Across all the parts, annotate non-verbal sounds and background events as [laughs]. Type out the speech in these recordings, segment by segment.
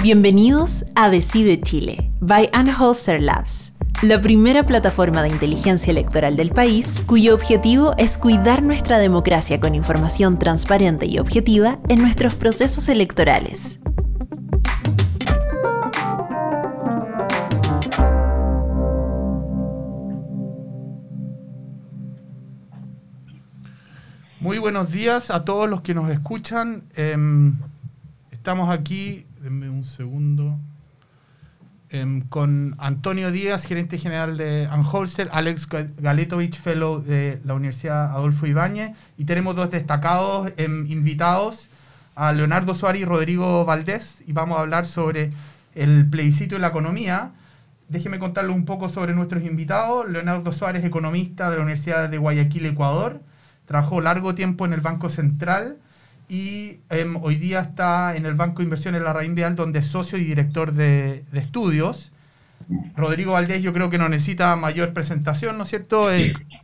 Bienvenidos a Decide Chile, by Anholzer Labs, la primera plataforma de inteligencia electoral del país cuyo objetivo es cuidar nuestra democracia con información transparente y objetiva en nuestros procesos electorales. Muy buenos días a todos los que nos escuchan. Em, estamos aquí, denme un segundo, em, con Antonio Díaz, gerente general de Anholster, Alex Galetovich, fellow de la Universidad Adolfo Ibáñez, y tenemos dos destacados em, invitados, a Leonardo Suárez y Rodrigo Valdés, y vamos a hablar sobre el plebiscito y la economía. Déjeme contarles un poco sobre nuestros invitados. Leonardo Suárez, economista de la Universidad de Guayaquil, Ecuador. Trabajó largo tiempo en el Banco Central y em, hoy día está en el Banco de Inversiones La Real, donde es socio y director de, estudios. Rodrigo Valdés yo creo que no necesita mayor presentación, ¿no es cierto?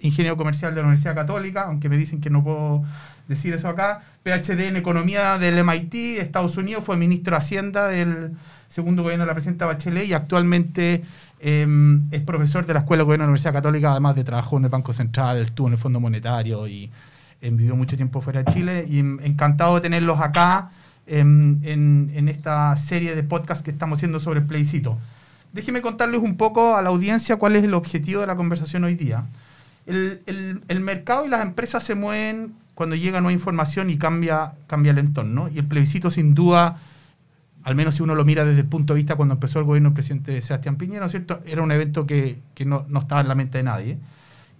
Ingeniero comercial de la Universidad Católica, aunque me dicen que no puedo decir eso acá. PhD en Economía del MIT, Estados Unidos, fue ministro de Hacienda del segundo gobierno de la presidenta Bachelet y actualmente Em, es profesor de la Escuela de Gobierno de la Universidad Católica, además de trabajar en el Banco Central, estuvo en el Fondo Monetario y vivió mucho tiempo fuera de Chile. Y em, encantado de tenerlos acá en, esta serie de podcast que estamos haciendo sobre el plebiscito. Déjenme contarles un poco a la audiencia cuál es el objetivo de la conversación hoy día. El, el, mercado y las empresas se mueven cuando llega nueva información y cambia, cambia el entorno. Y el plebiscito, sin duda, al menos si uno lo mira desde el punto de vista cuando empezó el gobierno del presidente Sebastián Piñera, ¿no es cierto? Era un evento que, no, estaba en la mente de nadie.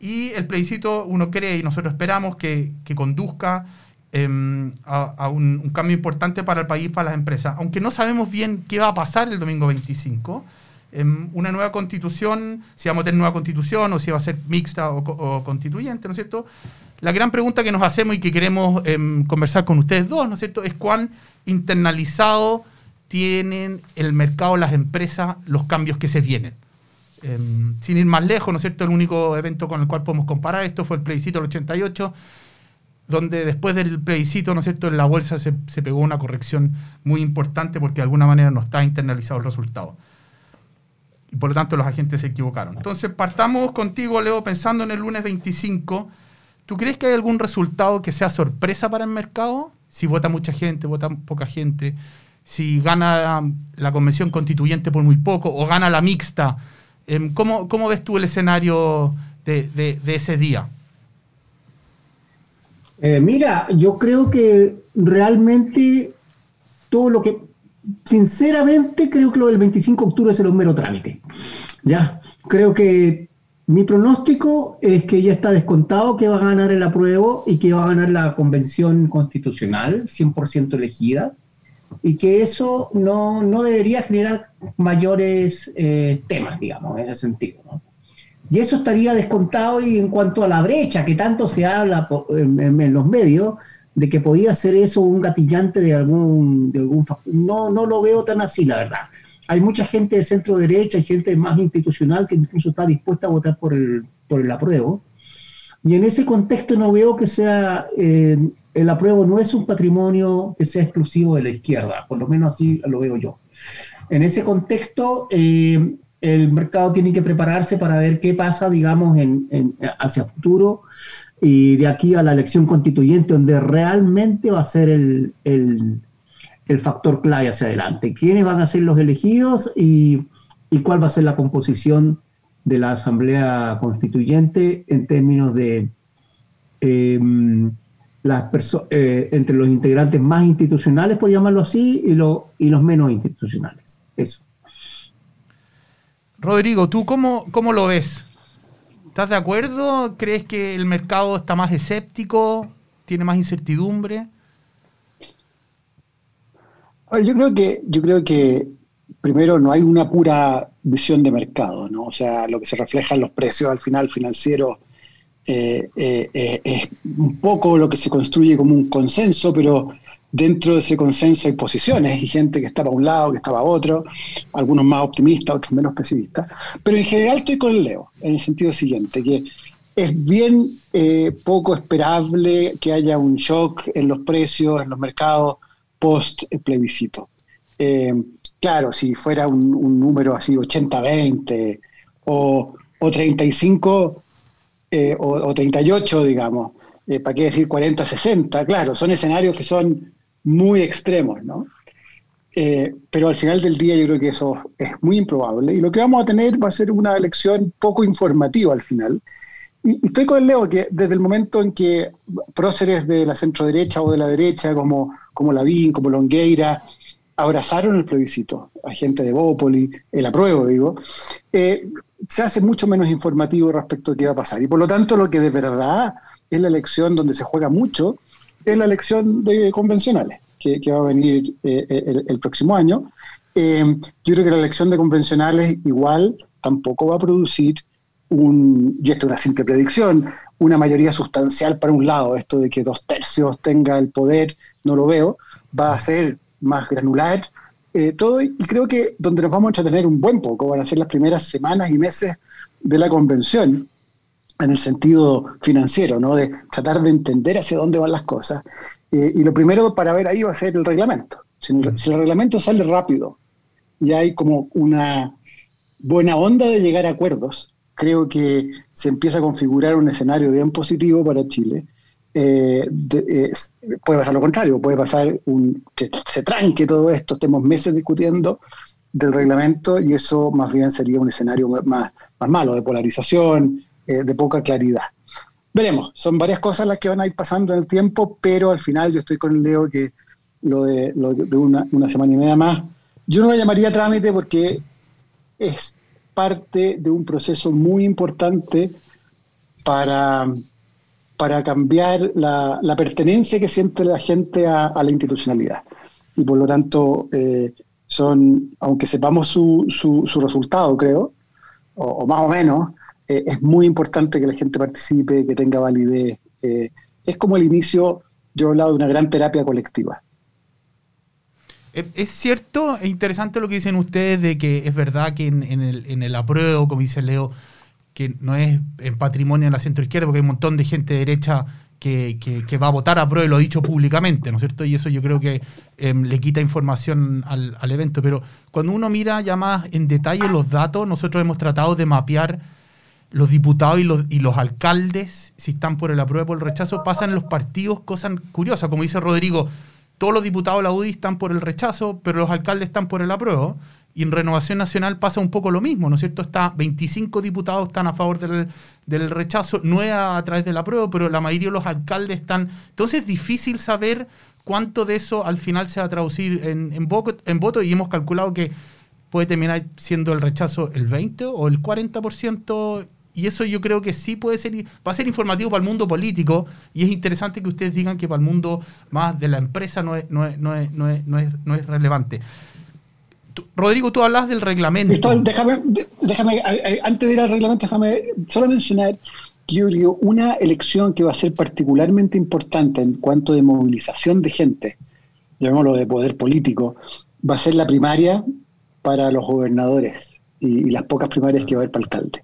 Y el plebiscito, uno cree y nosotros esperamos que, conduzca em, a, un, cambio importante para el país, para las empresas. Aunque no sabemos bien qué va a pasar el domingo 25, em, una nueva constitución, si vamos a tener nueva constitución o si va a ser mixta o, constituyente, ¿no es cierto? La gran pregunta que nos hacemos y que queremos em, conversar con ustedes dos, ¿no es cierto?, es cuán internalizado tienen el mercado, las empresas, los cambios que se vienen. Em, sin ir más lejos, ¿no es cierto? El único evento con el cual podemos comparar esto fue el plebiscito del 88, donde después del plebiscito, ¿no es cierto?, en la bolsa se, pegó una corrección muy importante porque de alguna manera no está internalizado el resultado. Y por lo tanto los agentes se equivocaron. Entonces, partamos contigo, Leo, pensando en el lunes 25. ¿Tú crees que hay algún resultado que sea sorpresa para el mercado? Si vota mucha gente, vota poca gente, si gana la convención constituyente por muy poco o gana la mixta. Em, ¿Cómo, cómo ves tú el escenario de, ese día? Eh, mira, yo creo que realmente todo lo que, sinceramente creo que lo del 25 de octubre es el mero trámite. Ya, creo que mi pronóstico es que ya está descontado que va a ganar el apruebo y que va a ganar la convención constitucional 100% elegida y que eso no, no debería generar mayores eh, temas, digamos, en ese sentido. ¿no? Y eso estaría descontado y en cuanto a la brecha, que tanto se habla en, los medios, de que podía ser eso un gatillante de algún, de algún... No, no lo veo tan así, la verdad. Hay mucha gente de centro derecha, hay gente más institucional que incluso está dispuesta a votar por el, por el apruebo. Y en ese contexto no veo que sea eh, el apruebo no es un patrimonio que sea exclusivo de la izquierda, por lo menos así lo veo yo. En ese contexto, eh, el mercado tiene que prepararse para ver qué pasa, digamos, en, hacia futuro y de aquí a la elección constituyente, donde realmente va a ser el, factor clave hacia adelante. ¿Quiénes van a ser los elegidos y, cuál va a ser la composición de la Asamblea Constituyente en términos de... Em, las eh, entre los integrantes más institucionales, por llamarlo así, y, y los menos institucionales. Eso. Rodrigo, ¿tú cómo, cómo lo ves? ¿Estás de acuerdo? ¿Crees que el mercado está más escéptico? ¿Tiene más incertidumbre? Yo creo que, yo creo que primero no hay una pura visión de mercado, ¿no? O sea, lo que se refleja en los precios al final financieros eh, eh, eh, es un poco lo que se construye como un consenso, pero dentro de ese consenso hay posiciones y gente que estaba a un lado, que estaba a otro, algunos más optimistas, otros menos pesimistas. Pero en general estoy con Leo, en el sentido siguiente, que es bien poco esperable que haya un shock en los precios, en los mercados post plebiscito. Claro, si fuera un, número así 80-20 o, o 35 eh, o, 38, digamos, eh, ¿para qué decir 40-60? Claro, son escenarios que son muy extremos, ¿no? Eh, pero al final del día yo creo que eso es muy improbable y lo que vamos a tener va a ser una elección poco informativa al final. Y, estoy con Leo que desde el momento en que próceres de la centro derecha o de la derecha, como, como Lavín, como Longueira, abrazaron el plebiscito, a gente de Bópoli, el apruebo, digo, eh, se hace mucho menos informativo respecto a qué va a pasar. Y por lo tanto, lo que de verdad es la elección donde se juega mucho es la elección de convencionales que, va a venir eh, eh, el, próximo año. Yo creo que la elección de convencionales igual tampoco va a producir un, y esto es una simple predicción, una mayoría sustancial para un lado, esto de que dos tercios tenga el poder, no lo veo, va a ser más granular todo, y creo que donde nos vamos a entretener un buen poco van a ser las primeras semanas y meses de la convención, en el sentido financiero, ¿no? de tratar de entender hacia dónde van las cosas eh, y lo primero para ver ahí va a ser el reglamento. Si, el reglamento sale rápido y hay como una buena onda de llegar a acuerdos, creo que se empieza a configurar un escenario bien positivo para Chile. Eh, puede pasar lo contrario, puede pasar un, que se tranque todo esto, estemos meses discutiendo del reglamento y eso más bien sería un escenario más, más malo, de polarización, eh, de poca claridad. Veremos, son varias cosas las que van a ir pasando en el tiempo, pero al final yo estoy con el Leo que lo de, una, semana y media más, yo no lo llamaría trámite porque es parte de un proceso muy importante para, para cambiar la, pertenencia que siente la gente a, la institucionalidad. Y por lo tanto, eh, son, aunque sepamos su, su, resultado, creo, o, más o menos, eh, es muy importante que la gente participe, que tenga validez. Eh, es como el inicio, yo he hablado de una gran terapia colectiva. Es cierto, es interesante lo que dicen ustedes de que es verdad que en, el, en el apruebo, como dice Leo, que no es en patrimonio de la centro izquierda, porque hay un montón de gente derecha que, va a votar a prueba y lo ha dicho públicamente, ¿no es cierto? Y eso yo creo que em, le quita información al, al, evento. Pero cuando uno mira ya más en detalle los datos, nosotros hemos tratado de mapear los diputados y los, y los alcaldes, si están por el apruebo o el rechazo, pasan en los partidos cosas curiosas. Como dice Rodrigo, todos los diputados de la UDI están por el rechazo, pero los alcaldes están por el apruebo. Y en Renovación Nacional pasa un poco lo mismo, ¿no es cierto? Está 25 diputados están a favor del, del rechazo, 9 a, través del apruebo, pero la mayoría de los alcaldes están... Entonces es difícil saber cuánto de eso al final se va a traducir en, en, en voto y hemos calculado que puede terminar siendo el rechazo el 20 o el 40% y eso yo creo que sí puede ser, va a ser informativo para el mundo político y es interesante que ustedes digan que para el mundo más de la empresa no es, no es, no es, no es, no es, relevante. Rodrigo, tú hablas del reglamento. déjame, déjame, antes de ir al reglamento, déjame solo mencionar que yo una elección que va a ser particularmente importante en cuanto de movilización de gente, llamémoslo de poder político, va a ser la primaria para los gobernadores y, y las pocas primarias que va a haber para alcalde.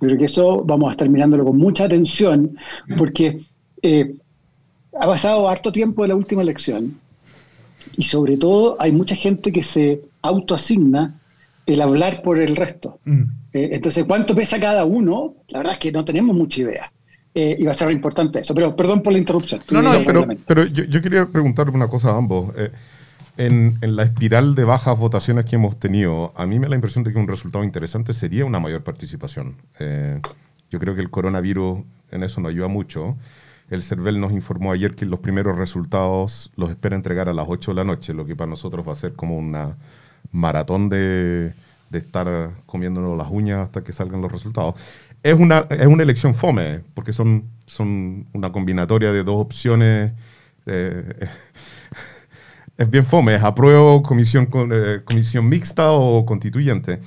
Yo creo que eso vamos a estar mirándolo con mucha atención porque eh, ha pasado harto tiempo de la última elección y sobre todo hay mucha gente que se autoasigna el hablar por el resto. Mm. Eh, entonces, ¿cuánto pesa cada uno? La verdad es que no tenemos mucha idea. Eh, y va a ser importante eso. Pero perdón por la interrupción. No, no, pero, pero yo, yo, quería preguntar una cosa a ambos. En, la espiral de bajas votaciones que hemos tenido, a mí me da la impresión de que un resultado interesante sería una mayor participación. Eh, yo creo que el coronavirus en eso nos ayuda mucho. El CERVEL nos informó ayer que los primeros resultados los espera entregar a las 8 de la noche, lo que para nosotros va a ser como una maratón de, de estar comiéndonos las uñas hasta que salgan los resultados. Es una, es una elección fome, porque son, son una combinatoria de dos opciones. Eh, [laughs] es bien fome, es apruebo comisión, eh, comisión mixta o constituyente.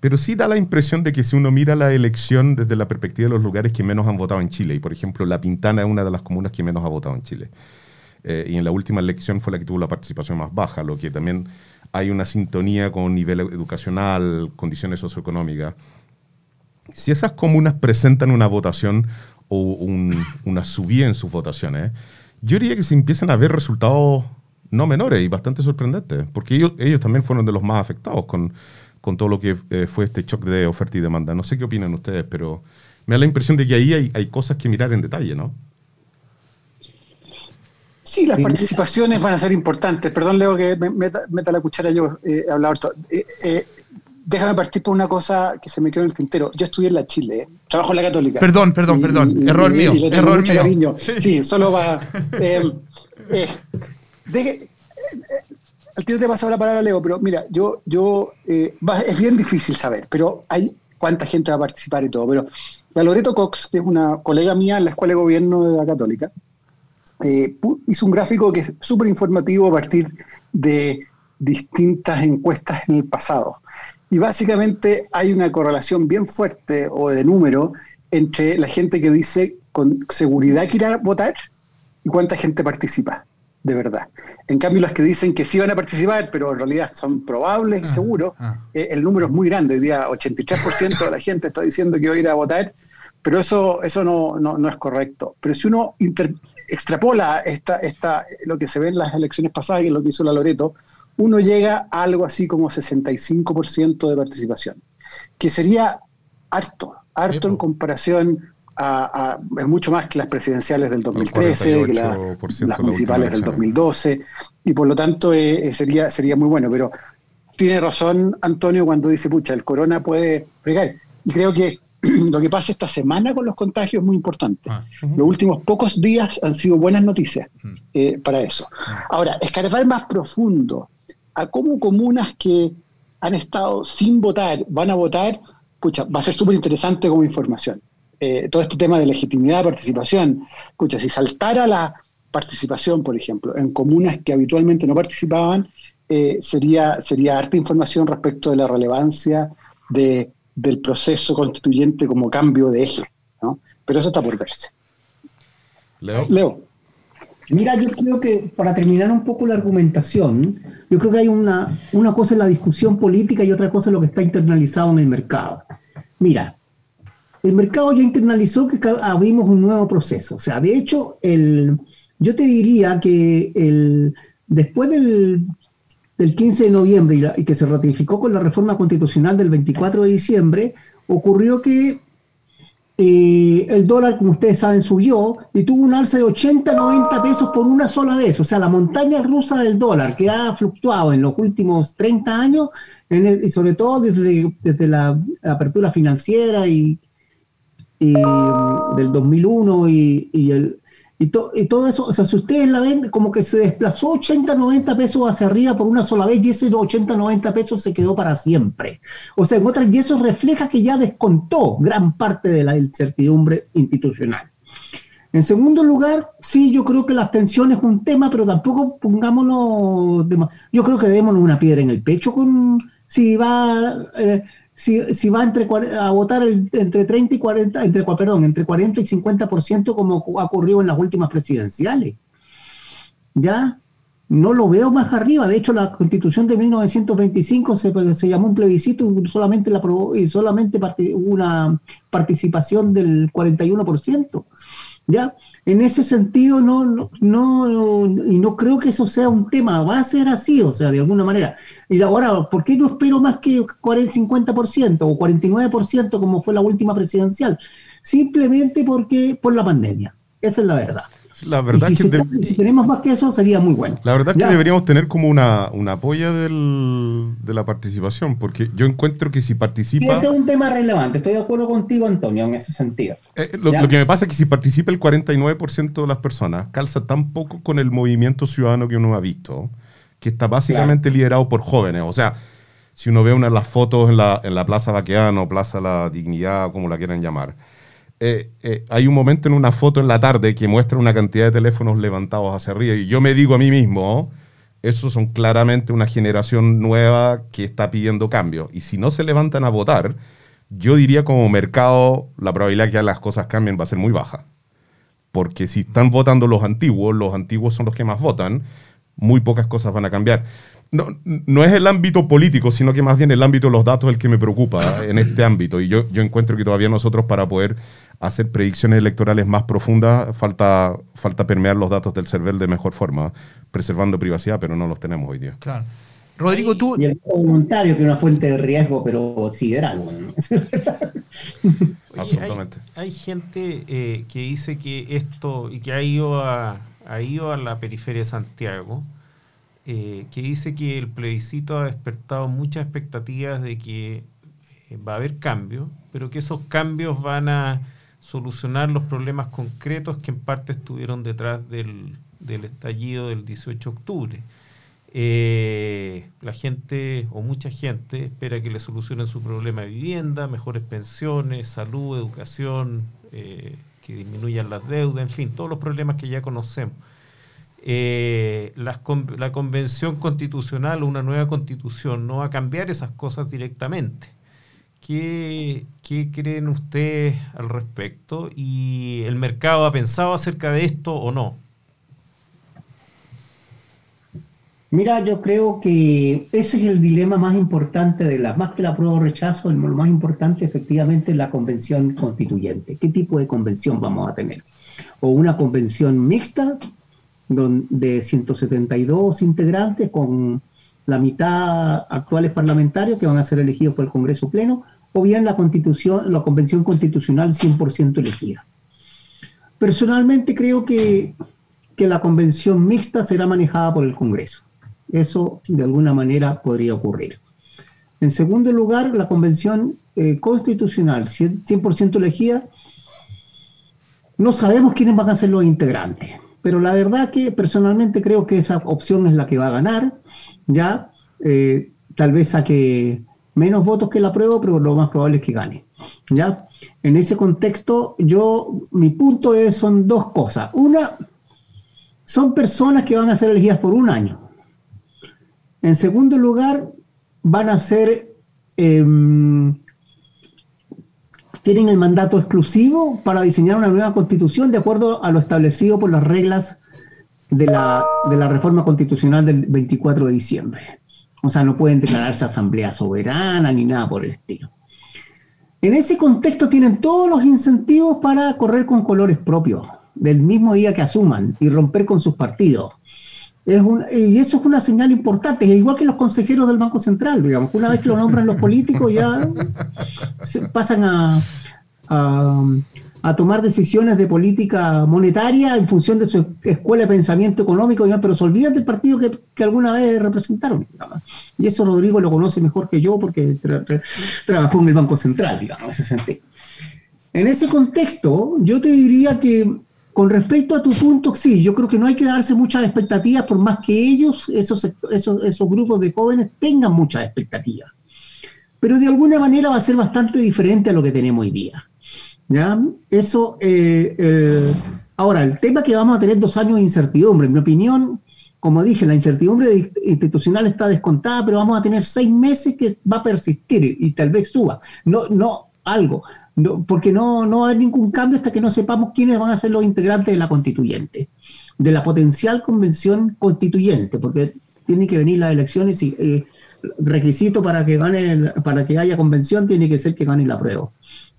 Pero sí da la impresión de que si uno mira la elección desde la perspectiva de los lugares que menos han votado en Chile, y por ejemplo La Pintana es una de las comunas que menos ha votado en Chile, eh, y en la última elección fue la que tuvo la participación más baja, lo que también hay una sintonía con nivel educacional, condiciones socioeconómicas. Si esas comunas presentan una votación o una subida en sus votaciones, yo diría que se empiezan a ver resultados no menores y bastante sorprendentes, porque ellos, ellos también fueron de los más afectados con, con todo lo que eh, fue este shock de oferta y demanda. No sé qué opinan ustedes, pero me da la impresión de que ahí hay, hay cosas que mirar en detalle, ¿no? Sí, las participaciones van a ser importantes. Perdón, Leo, que me meta, la cuchara yo, eh, he hablado eh, eh, déjame partir por una cosa que se me quedó en el tintero. Yo estudié en la Chile, trabajo en la Católica. Perdón, perdón, perdón. error mío, error mío. Sí. solo va. Eh, eh, al tiro te he pasado la palabra, Leo, pero mira, yo, yo es bien difícil saber, pero hay cuánta gente va a participar y todo. Pero la Loreto Cox, que es una colega mía en la Escuela de Gobierno de la Católica, eh, hizo un gráfico que es súper informativo a partir de distintas encuestas en el pasado. Y básicamente hay una correlación bien fuerte o de número entre la gente que dice con seguridad que irá a votar y cuánta gente participa, de verdad. En cambio, las que dicen que sí van a participar, pero en realidad son probables y ah, seguros, ah. Eh, el número es muy grande. Hoy día 83% de la gente está diciendo que va a ir a votar, pero eso, eso no, no, no es correcto. Pero si uno extrapola esta, esta, lo que se ve en las elecciones pasadas, y lo que hizo la Loreto, uno llega a algo así como 65% de participación, que sería harto, harto en comparación a, es mucho más que las presidenciales del 2013, que las municipales del 2012, y por lo tanto eh, eh, sería, sería muy bueno, pero tiene razón Antonio cuando dice, pucha, el corona puede pegar, y creo que [clears throat] lo que pasa esta semana con los contagios es muy importante. Ah, los últimos pocos días han sido buenas noticias mm. eh, para eso. Ahora, escarbar más profundo a cómo comunas que han estado sin votar van a votar, pucha, va a ser súper interesante como información. Eh, todo este tema de legitimidad, participación, escucha, si saltara la participación, por ejemplo, en comunas que habitualmente no participaban, eh, sería, sería harta información respecto de la relevancia de del proceso constituyente como cambio de eje, ¿no? Pero eso está por verse. Leo. Leo. Mira, yo creo que para terminar un poco la argumentación, yo creo que hay una, una cosa en la discusión política y otra cosa en lo que está internalizado en el mercado. Mira, el mercado ya internalizó que abrimos un nuevo proceso. O sea, de hecho, el, yo te diría que el, después del del 15 de noviembre y, que se ratificó con la reforma constitucional del 24 de diciembre, ocurrió que eh, el dólar, como ustedes saben, subió y tuvo un alza de 80, 90 pesos por una sola vez. O sea, la montaña rusa del dólar que ha fluctuado en los últimos 30 años, y sobre todo desde, desde la apertura financiera y, del 2001 y, y el, y, todo eso, o sea, si ustedes la ven, como que se desplazó 80, 90 pesos hacia arriba por una sola vez y ese 80, 90 pesos se quedó para siempre. O sea, en otras, y eso refleja que ya descontó gran parte de la incertidumbre institucional. En segundo lugar, sí, yo creo que la abstención es un tema, pero tampoco pongámonos. yo creo que debemos una piedra en el pecho con si va. Eh, si, va entre, a votar entre 30 y 40, entre, perdón, entre 40 y 50% como ha ocurrido en las últimas presidenciales. ¿Ya? No lo veo más arriba. De hecho, la constitución de 1925 se, se llamó un plebiscito y solamente, la, y solamente una participación del 41%. ¿Ya? En ese sentido, no, no, no, y no creo que eso sea un tema, va a ser así, o sea, de alguna manera. Y ahora, ¿por qué no espero más que 40, 50% o 49% como fue la última presidencial? Simplemente porque por la pandemia. Esa es la verdad. La verdad si, que si, tenemos más que eso sería muy bueno. La verdad es que deberíamos tener como una, una apoya del, de la participación, porque yo encuentro que si participa... ese es un tema relevante, estoy de acuerdo contigo, Antonio, en ese sentido. Eh, lo, que me pasa es que si participa el 49% de las personas, calza tan poco con el movimiento ciudadano que uno ha visto, que está básicamente liderado por jóvenes. O sea, si uno ve una de las fotos en la, en la Plaza Baqueano, Plaza La Dignidad, como la quieran llamar, eh, eh, hay un momento en una foto en la tarde que muestra una cantidad de teléfonos levantados hacia arriba y yo me digo a mí mismo, esos son claramente una generación nueva que está pidiendo cambio. Y si no se levantan a votar, yo diría como mercado la probabilidad que las cosas cambien va a ser muy baja. Porque si están votando los antiguos, los antiguos son los que más votan, muy pocas cosas van a cambiar no, no es el ámbito político, sino que más bien el ámbito de los datos el que me preocupa en este ámbito. Y yo, yo encuentro que todavía nosotros para poder hacer predicciones electorales más profundas, falta, falta permear los datos del CERVEL de mejor forma, preservando privacidad, pero no los tenemos hoy día. Claro. Rodrigo, tú... Y el voluntario, que es una fuente de riesgo, pero sideral. [laughs] Absolutamente. Hay, gente eh, que dice que esto, y que ha ido a, ha ido a la periferia de Santiago, eh, que dice que el plebiscito ha despertado muchas expectativas de que eh, va a haber cambios, pero que esos cambios van a solucionar los problemas concretos que en parte estuvieron detrás del, del estallido del 18 de octubre. Eh, la gente o mucha gente espera que le solucionen su problema de vivienda, mejores pensiones, salud, educación, eh, que disminuyan las deudas, en fin, todos los problemas que ya conocemos. Eh, la, la convención constitucional o una nueva constitución no va a cambiar esas cosas directamente. ¿Qué, ¿Qué, creen ustedes al respecto? ¿Y el mercado ha pensado acerca de esto o no? Mira, yo creo que ese es el dilema más importante de la, más que la prueba o rechazo, lo más importante efectivamente es la convención constituyente. ¿Qué tipo de convención vamos a tener? O una convención mixta de 172 integrantes con la mitad actuales parlamentarios que van a ser elegidos por el Congreso Pleno, o bien la constitución, la convención constitucional 100% elegida. Personalmente creo que, que la convención mixta será manejada por el Congreso eso de alguna manera podría ocurrir. En segundo lugar, la convención eh, constitucional 100% elegida, no sabemos quiénes van a ser los integrantes, pero la verdad que personalmente creo que esa opción es la que va a ganar, ya eh, tal vez saque menos votos que la prueba, pero lo más probable es que gane. ¿ya? En ese contexto, yo, mi punto es, son dos cosas. Una, son personas que van a ser elegidas por un año. En segundo lugar, van a ser, em, tienen el mandato exclusivo para diseñar una nueva constitución de acuerdo a lo establecido por las reglas de la, de la reforma constitucional del 24 de diciembre. O sea, no pueden declararse asamblea soberana ni nada por el estilo. En ese contexto tienen todos los incentivos para correr con colores propios, del mismo día que asuman, y romper con sus partidos y eso es una señal importante, es igual que los consejeros del Banco Central, digamos, una vez que lo nombran los políticos ya pasan a, a, tomar decisiones de política monetaria en función de su escuela de pensamiento económico, pero se olvidan del partido que, que alguna vez representaron. Y eso Rodrigo lo conoce mejor que yo porque trabajó en el Banco Central, digamos, en ese sentido. En ese contexto, yo te diría que con respecto a tu punto, sí, yo creo que no hay que darse muchas expectativas por más que ellos, esos, esos, esos grupos de jóvenes, tengan muchas expectativas. Pero de alguna manera va a ser bastante diferente a lo que tenemos hoy día. ¿ya? Eso, eh, eh, ahora, el tema que vamos a tener dos años de incertidumbre, en mi opinión, como dije, la incertidumbre institucional está descontada, pero vamos a tener seis meses que va a persistir y tal vez suba. No, no, algo porque no, no hay ningún cambio hasta que no sepamos quiénes van a ser los integrantes de la constituyente, de la potencial convención constituyente, porque tienen que venir las elecciones y eh, requisito para que gane, para que haya convención tiene que ser que gane la prueba.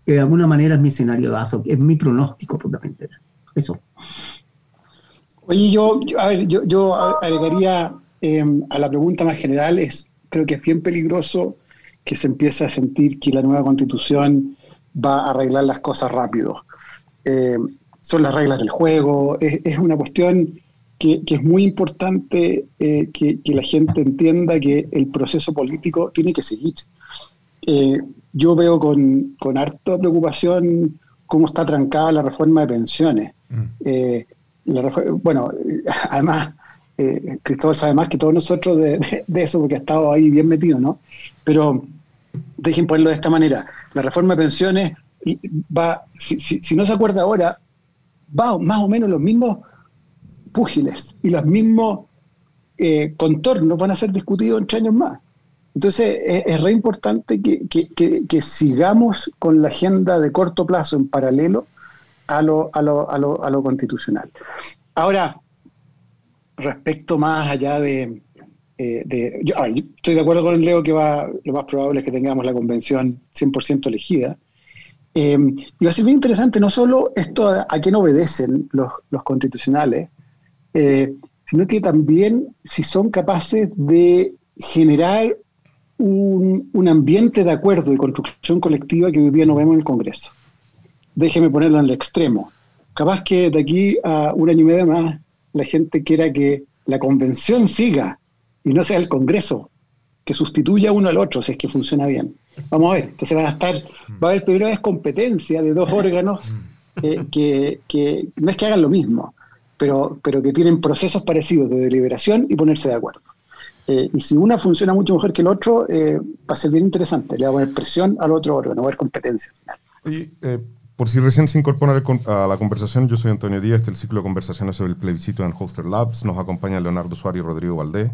Que de alguna manera es mi escenario de ASO, es mi pronóstico puramente. Eso. Oye, yo, yo, yo, agregaría em, a la pregunta más general, es, creo que es bien peligroso que se empiece a sentir que la nueva constitución va a arreglar las cosas rápido. Eh, son las reglas del juego, es, una cuestión que, es muy importante eh, que, la gente entienda que el proceso político tiene que seguir. Eh, yo veo con, con harta preocupación cómo está trancada la reforma de pensiones. Mm. bueno, [laughs] además, Cristóbal sabe más que todos nosotros de, de, eso porque ha estado ahí bien metido, ¿no? Pero dejen ponerlo de esta manera la reforma de pensiones va, si, no se acuerda ahora, va más o menos los mismos púgiles y los mismos eh, contornos van a ser discutidos en años más. Entonces es, re importante que, sigamos con la agenda de corto plazo en paralelo a lo, a lo, a lo, a lo constitucional. Ahora, respecto más allá de, eh, yo, estoy de acuerdo con Leo que va, lo más probable es que tengamos la convención 100% elegida. y va a ser bien interesante no solo esto a, a quién obedecen los, los constitucionales, sino que también si son capaces de generar un, un, ambiente de acuerdo y construcción colectiva que hoy día no vemos en el Congreso. Déjeme ponerlo en el extremo. Capaz que de aquí a un año y medio más la gente quiera que la convención siga y no sea el Congreso, que sustituya uno al otro si es que funciona bien. Vamos a ver, entonces va a estar, va a haber primera vez competencia de dos órganos eh, que, que, no es que hagan lo mismo, pero, pero que tienen procesos parecidos de deliberación y ponerse de acuerdo. Eh, y si una funciona mucho mejor que el otro, eh, va a ser bien interesante. Le va a poner presión al otro órgano, va a haber competencia. Y, eh, por si recién se incorpora a la conversación, yo soy Antonio Díaz, del ciclo de conversaciones sobre el plebiscito en Holster Labs. Nos acompaña Leonardo Suárez y Rodrigo Valdés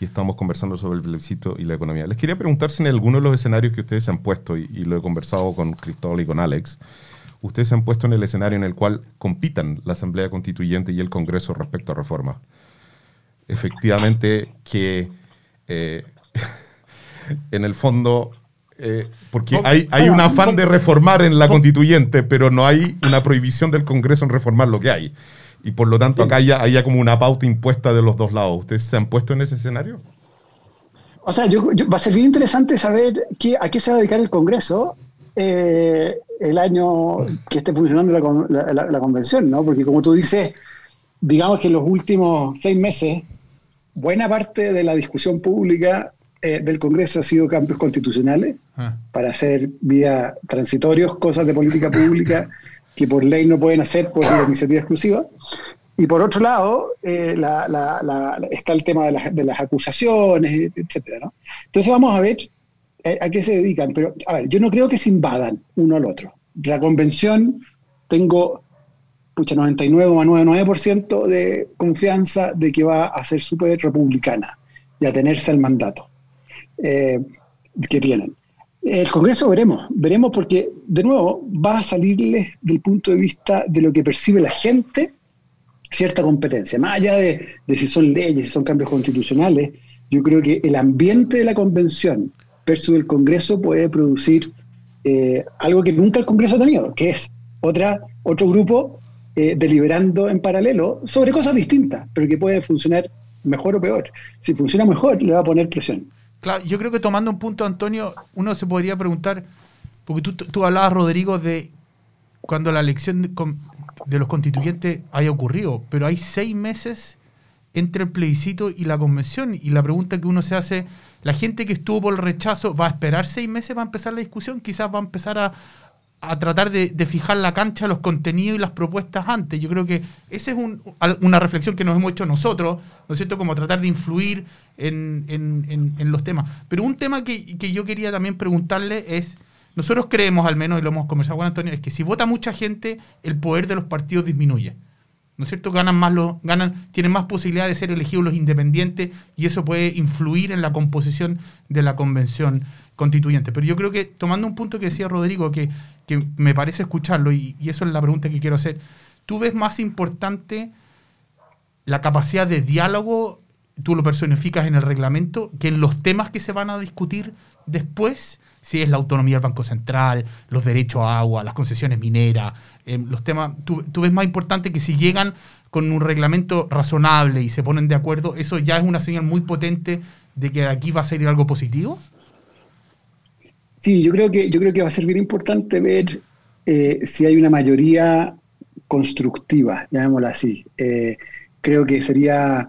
y estamos conversando sobre el plebiscito y la economía. Les quería preguntar si en alguno de los escenarios que ustedes se han puesto, y, y lo he conversado con Cristóbal y con Alex, ustedes se han puesto en el escenario en el cual compitan la Asamblea Constituyente y el Congreso respecto a reformas efectivamente que eh, [laughs] en el fondo, eh, porque hay, hay un afán de reformar en la constituyente, pero no hay una prohibición del Congreso en reformar lo que hay. Y por lo tanto acá hay ya como una pauta impuesta de los dos lados. ¿Ustedes se han puesto en ese escenario? O sea, yo, va a ser bien interesante saber qué, a qué se va a dedicar el Congreso eh, el año que esté funcionando la, la, la, convención, ¿no? Porque como tú dices, digamos que en los últimos seis meses buena parte de la discusión pública eh, del Congreso ha sido cambios constitucionales ah. para hacer vía transitorios cosas de política pública [laughs] que por ley no pueden hacer por iniciativa exclusiva. Y por otro lado, eh, está el tema de las, acusaciones, etcétera. ¿no? Entonces vamos a ver eh, a qué se dedican. Pero, a ver, yo no creo que se invadan uno al otro. La convención, tengo pucha, 99,99% de confianza de que va a ser súper republicana y a tenerse el mandato eh, que tienen. El Congreso veremos, veremos porque, de nuevo, va a salirles del punto de vista de lo que percibe la gente cierta competencia. Más allá de, si son leyes, si son cambios constitucionales, yo creo que el ambiente de la convención versus el Congreso puede producir eh, algo que nunca el Congreso ha tenido, que es otra, otro grupo eh, deliberando en paralelo sobre cosas distintas, pero que pueden funcionar mejor o peor. Si funciona mejor, le va a poner presión. Claro, yo creo que tomando un punto, Antonio, uno se podría preguntar, porque tú, hablabas, Rodrigo, de cuando la elección de, de los constituyentes haya ocurrido, pero hay seis meses entre el plebiscito y la convención. Y la pregunta que uno se hace, la gente que estuvo por el rechazo, ¿va a esperar seis meses para empezar la discusión? Quizás va a empezar a, a tratar de, fijar la cancha, los contenidos y las propuestas antes. Yo creo que esa es una reflexión que nos hemos hecho nosotros, ¿no es cierto? Como tratar de influir en, los temas. Pero un tema que, yo quería también preguntarle es, nosotros creemos al menos, y lo hemos conversado con Antonio, es que si vota mucha gente, el poder de los partidos disminuye. ¿No es cierto? Ganan más los, ganan, tienen más posibilidad de ser elegidos los independientes y eso puede influir en la composición de la convención constituyente. Pero yo creo que, tomando un punto que decía Rodrigo, que, me parece escucharlo, y, eso es la pregunta que quiero hacer, ¿tú ves más importante la capacidad de diálogo, tú lo personificas en el reglamento, que en los temas que se van a discutir después? Si es la autonomía del Banco Central, los derechos a agua, las concesiones mineras, em, los temas, ¿tú, ¿tú ves más importante que si llegan con un reglamento razonable y se ponen de acuerdo, eso ya es una señal muy potente de que aquí va a salir algo positivo? Sí, yo creo que, yo creo que va a ser bien importante ver eh, si hay una mayoría constructiva, llamémosla así. Eh, creo que sería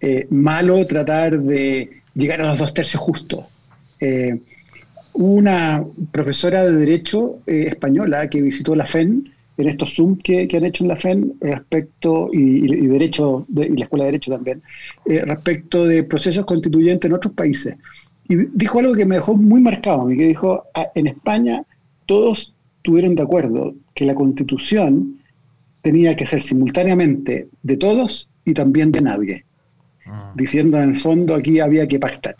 eh, malo tratar de llegar a los dos tercios justos. una profesora de Derecho española que visitó la FEN, en estos Zoom que, han hecho en la FEN respecto, y, Derecho, y la Escuela de Derecho también, respecto de procesos constituyentes en otros países. Y dijo algo que me dejó muy marcado, que dijo, ah, en España todos tuvieron de acuerdo que la constitución tenía que ser simultáneamente de todos y también de nadie. Ah. Diciendo en el fondo aquí había que pactar.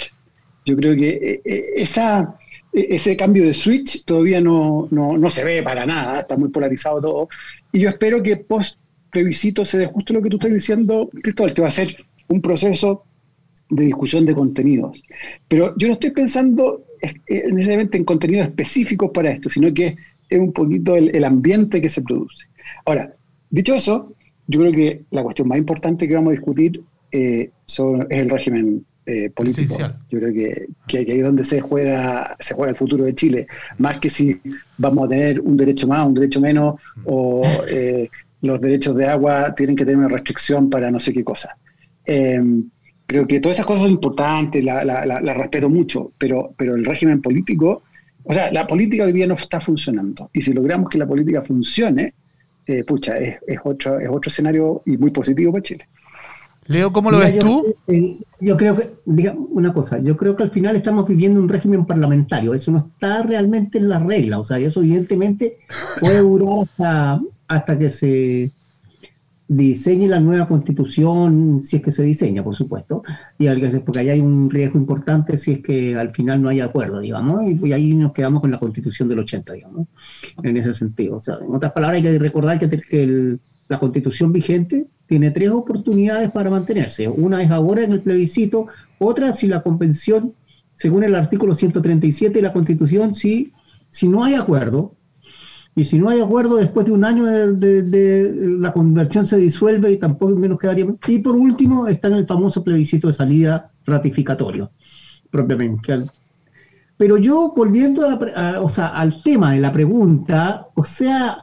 Yo creo que eh, eh, esa, e, ese cambio de switch todavía no, no, se ve para nada, está muy polarizado todo. Y yo espero que post plebiscito se dé justo lo que tú estás diciendo, Cristóbal, que va a ser un proceso de discusión de contenidos. Pero yo no estoy pensando necesariamente en contenidos específicos para esto, sino que es un poquito el, ambiente que se produce. Ahora, dicho eso, yo creo que la cuestión más importante que vamos a discutir eh, es el régimen eh, político. Yo creo que, que, ahí es donde se juega, se juega el futuro de Chile, más que si vamos a tener un derecho más, un derecho menos, o eh, los derechos de agua tienen que tener una restricción para no sé qué cosa. Creo que todas esas cosas son importantes, las la, respeto mucho, pero, pero el régimen político, o sea, la política hoy día no está funcionando. Y si logramos que la política funcione, eh, pucha, es, es, otro, es otro escenario y muy positivo para Chile. Leo, ¿cómo lo ves tú? Eh, yo creo que, diga una cosa, yo creo que al final estamos viviendo un régimen parlamentario, eso no está realmente en la regla, o sea, eso evidentemente puede durar hasta, hasta que se diseñe la nueva constitución, si es que se diseña, por supuesto, y porque ahí hay un riesgo importante si es que al final no hay acuerdo, digamos, y ahí nos quedamos con la constitución del 80, digamos, en ese sentido. O sea, en otras palabras, hay que recordar que, que la constitución vigente tiene tres oportunidades para mantenerse. Una es ahora en el plebiscito, otra si la convención, según el artículo 137 de la constitución, si, si no hay acuerdo, y si no hay acuerdo, después de un año de, la conversión se disuelve y tampoco menos quedaría. Y por último está en el famoso plebiscito de salida ratificatorio, propiamente. Pero yo, volviendo o sea, al tema de la pregunta, o sea,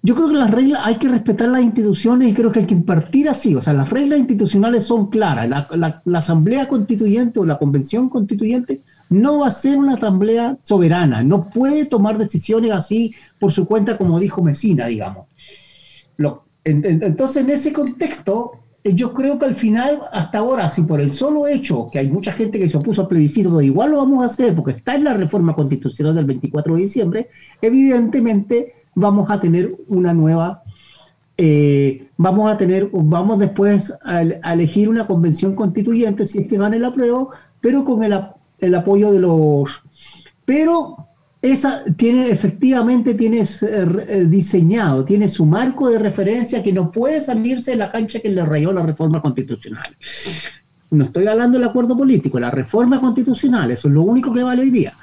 yo creo que las reglas hay que respetar las instituciones y creo que hay que impartir así. O sea, las reglas institucionales son claras. la Asamblea Constituyente o la Convención Constituyente no va a ser una asamblea soberana, no puede tomar decisiones así por su cuenta, como dijo Mesina, digamos. entonces, en ese contexto, eh, yo creo que al final, hasta ahora, si por el solo hecho que hay mucha gente que se opuso al plebiscito, igual lo vamos a hacer porque está en la reforma constitucional del 24 de diciembre, evidentemente vamos a tener una nueva, eh, vamos a tener, vamos después a, a, elegir una convención constituyente si es que gane la prueba, pero con el, el apoyo de los... Pero esa tiene, efectivamente tiene eh, diseñado, tiene su marco de referencia que no puede salirse de la cancha que le rayó la reforma constitucional. No estoy hablando del acuerdo político, la reforma constitucional, eso es lo único que vale hoy día.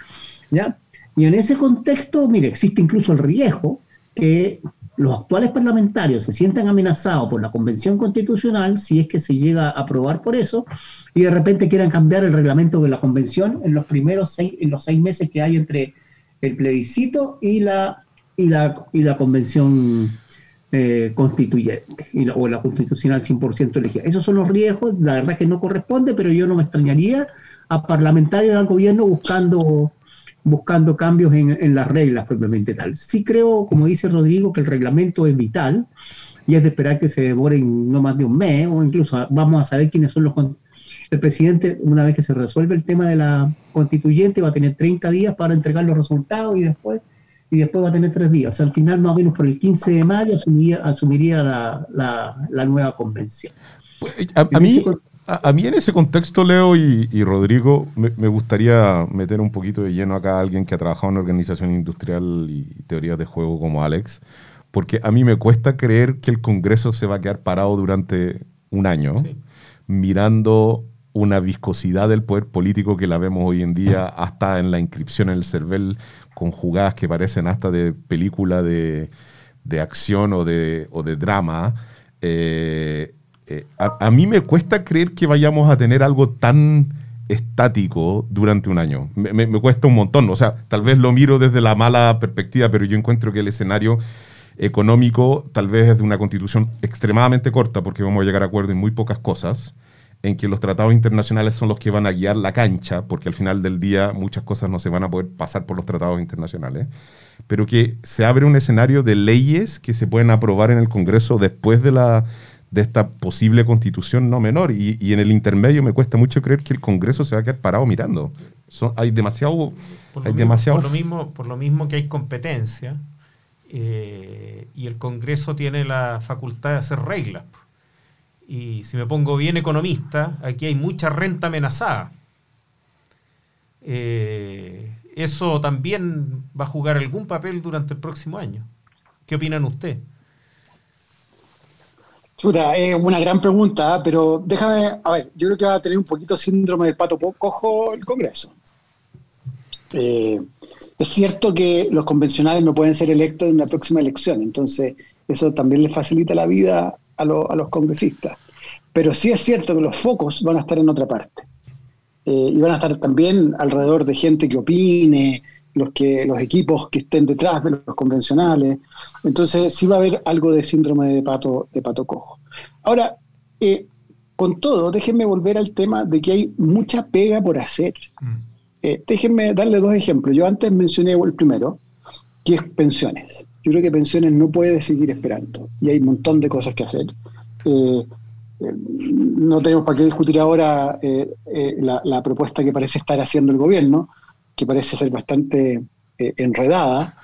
¿ya? Y en ese contexto, mire, existe incluso el riesgo que los actuales parlamentarios se sientan amenazados por la Convención Constitucional, si es que se llega a aprobar por eso, y de repente quieran cambiar el reglamento de la Convención en los primeros seis, en los seis meses que hay entre el plebiscito y la, y la, y la Convención eh, Constituyente, y o la Constitucional 100% elegida. Esos son los riesgos, la verdad es que no corresponde, pero yo no me extrañaría a parlamentarios al gobierno buscando buscando cambios en, las reglas propiamente tal. Sí creo, como dice Rodrigo, que el reglamento es vital y es de esperar que se demoren no más de un mes o incluso vamos a saber quiénes son los... El presidente, una vez que se resuelve el tema de la constituyente, va a tener 30 días para entregar los resultados y después y después va a tener tres días. O sea, al final, más o menos por el 15 de mayo, asumiría, asumiría la, nueva convención. A, mí, a, mí en ese contexto, Leo y, Rodrigo, me, gustaría meter un poquito de lleno acá a alguien que ha trabajado en organización industrial y teorías de juego como Alex, porque a mí me cuesta creer que el Congreso se va a quedar parado durante un año mirando una viscosidad del poder político que la vemos hoy en día hasta en la inscripción en el CERVEL con jugadas que parecen hasta de película de, acción o de, o de drama. Eh, eh, a, mí me cuesta creer que vayamos a tener algo tan estático durante un año. Me, cuesta un montón. O sea, tal vez lo miro desde la mala perspectiva, pero yo encuentro que el escenario económico tal vez es de una constitución extremadamente corta, porque vamos a llegar a acuerdo en muy pocas cosas, en que los tratados internacionales son los que van a guiar la cancha, porque al final del día muchas cosas no se van a poder pasar por los tratados internacionales, pero que se abre un escenario de leyes que se pueden aprobar en el Congreso después de la de esta posible constitución no menor. Y, en el intermedio me cuesta mucho creer que el Congreso se va a quedar parado mirando. hay demasiado... Por lo, mismo, Por, lo mismo, por lo mismo que hay competencia eh, y el Congreso tiene la facultad de hacer reglas. Y si me pongo bien economista, aquí hay mucha renta amenazada. Eh, eso también va a jugar algún papel durante el próximo año. ¿Qué opinan ustedes? Chuta, es una gran pregunta, pero déjame, a ver, yo creo que va a tener un poquito síndrome del pato cojo el Congreso. Eh, es cierto que los convencionales no pueden ser electos en una próxima elección, entonces eso también le facilita la vida a, a los congresistas. Pero sí es cierto que los focos van a estar en otra parte. Eh, y van a estar también alrededor de gente que opine, los, que, los equipos que estén detrás de los convencionales. Entonces sí va a haber algo de síndrome de pato, de pato cojo. Ahora, eh, con todo, déjenme volver al tema de que hay mucha pega por hacer. Mm. Eh, déjenme darle dos ejemplos. Yo antes mencioné el primero, que es pensiones. Yo creo que pensiones no puede seguir esperando y hay un montón de cosas que hacer. Eh, no tenemos para qué discutir ahora la, la, propuesta que parece estar haciendo el gobierno, que parece ser bastante enredada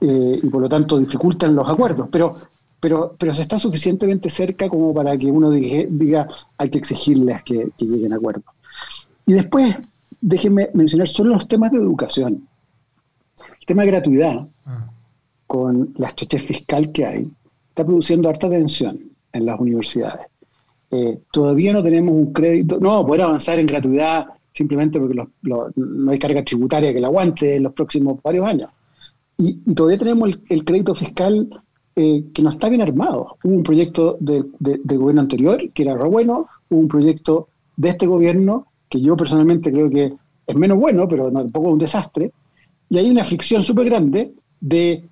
y por lo tanto dificultan los acuerdos. Pero pero, pero se está suficientemente cerca como para que uno diga, hay que exigirles que, lleguen a acuerdo. Y después, déjenme mencionar solo los temas de educación. El tema de gratuidad, ah. con la estrechez fiscal que hay, está produciendo harta tensión en las universidades. Eh, todavía no tenemos un crédito, no, poder avanzar en gratuidad simplemente porque no hay carga tributaria que la aguante en los próximos varios años. Y, todavía tenemos el crédito fiscal eh, que no está bien armado. Hubo un proyecto del de, gobierno anterior que era re bueno, hubo un proyecto de este gobierno que yo personalmente creo que es menos bueno, pero tampoco un desastre. Y hay una fricción súper grande de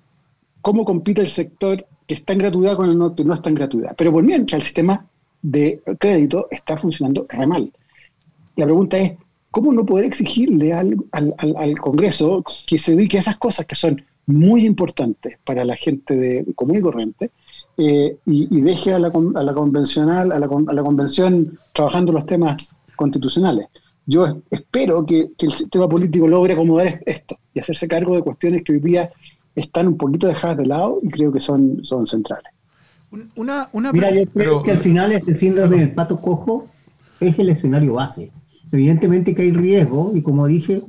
cómo compite el sector que está en gratuidad con el que no está en gratuidad. Pero por mientras el sistema de crédito está funcionando re mal. La pregunta es, ¿cómo no poder exigirle al, al, al Congreso que se dedique a esas cosas que son muy importante para la gente de común y corriente, eh, y, deje a la, a la convencional, a la, a la, convención trabajando los temas constitucionales. Yo espero que, el sistema político logre acomodar esto y hacerse cargo de cuestiones que hoy día están un poquito dejadas de lado y creo que son, son centrales. Una, Mira, yo creo que al final este síndrome del pato cojo es el escenario base. Evidentemente que hay riesgo y como dije,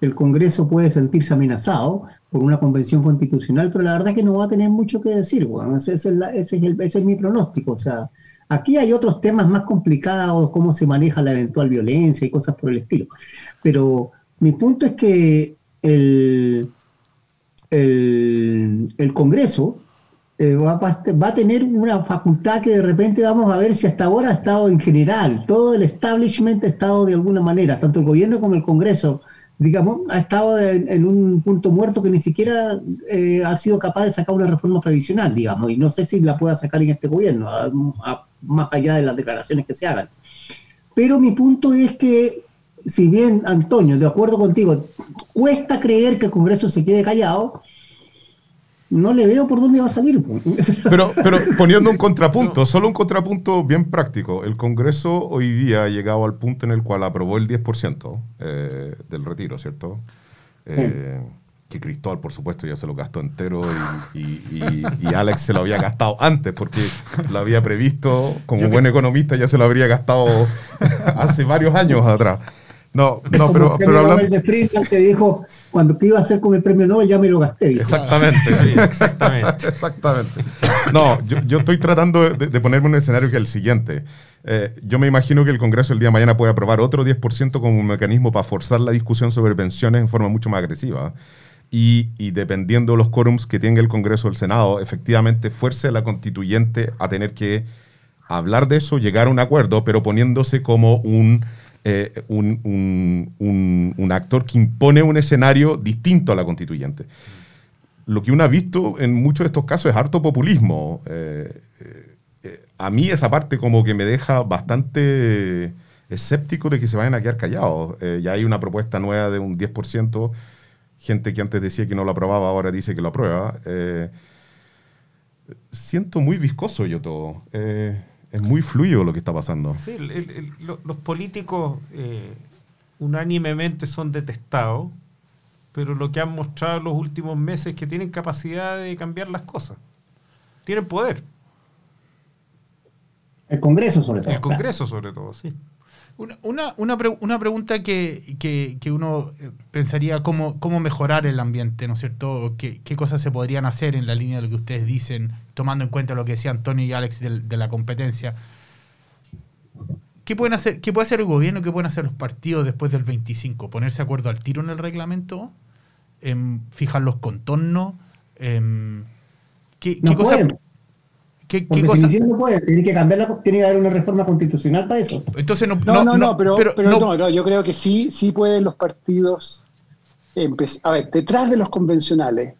el Congreso puede sentirse amenazado por una convención constitucional, pero la verdad es que no va a tener mucho que decir. Bueno, ese, es ese, es mi pronóstico. O sea, aquí hay otros temas más complicados, cómo se maneja la eventual violencia y cosas por el estilo. Pero mi punto es que el, el, Congreso eh, va, va, a tener una facultad que de repente vamos a ver si hasta ahora ha estado en general, todo el establishment ha estado de alguna manera, tanto el gobierno como el Congreso, digamos, ha estado en, un punto muerto que ni siquiera eh, ha sido capaz de sacar una reforma previsional, digamos, y no sé si la pueda sacar en este gobierno, más allá de las declaraciones que se hagan. Pero mi punto es que, si bien, Antonio, de acuerdo contigo, cuesta creer que el Congreso se quede callado, no le veo por dónde va a salir. [laughs] Pero, pero [laughs] poniendo un contrapunto, solo un contrapunto bien práctico. El Congreso hoy día ha llegado al punto en el cual aprobó el 10% eh, del retiro, ¿cierto? Eh, que Cristóbal, por supuesto, ya se lo gastó entero y, Alex se lo había gastado antes porque lo había previsto, como buen economista ya se lo habría gastado hace varios años atrás. No, no, pero, pero hablando... de Friedman que dijo, cuando te iba a hacer con el premio Nobel ya me lo gasté. Exactamente, sí, exactamente. [laughs] exactamente. No, yo, estoy tratando de, ponerme un escenario que es el siguiente. Eh, yo me imagino que el Congreso el día de mañana puede aprobar otro 10% como un mecanismo para forzar la discusión sobre pensiones en forma mucho más agresiva. Y, y, dependiendo de los quórums que tenga el Congreso o el Senado, efectivamente fuerce a la constituyente a tener que hablar de eso, llegar a un acuerdo, pero poniéndose como un eh, un, actor que impone un escenario distinto a la constituyente. Lo que uno ha visto en muchos de estos casos es harto populismo. Eh, eh, a mí esa parte como que me deja bastante escéptico de que se vayan a quedar callados. ya hay una propuesta nueva de un 10%, gente que antes decía que no lo aprobaba ahora dice que lo aprueba. siento muy viscoso yo todo. Es muy fluido lo que está pasando. Sí, los políticos eh, unánimemente son detestados, pero lo que han mostrado en los últimos meses es que tienen capacidad de cambiar las cosas. Tienen poder. El Congreso sobre todo. El Congreso sobre todo, sí. Una, una, una, pregunta que, que, uno eh, pensaría cómo, cómo mejorar el ambiente, ¿no es cierto? ¿Qué, ¿Qué, cosas se podrían hacer en la línea de lo que ustedes dicen, tomando en cuenta lo que decían Tony y Alex de, la competencia? ¿Qué, pueden hacer, ¿Qué puede hacer el gobierno? ¿Qué pueden hacer los partidos después del 25? ¿Ponerse de acuerdo al tiro en el reglamento? em, fijan los contornos. Em, ¿Qué, No qué cosa- pueden. Qué- Por qué cosa- definición no puede. Tiene que cambiar la, tiene que haber una reforma constitucional para eso. Entonces no, No, no, no, pero, pero no- no, no, yo creo que sí, sí pueden los partidos empezar. A ver, detrás de los convencionales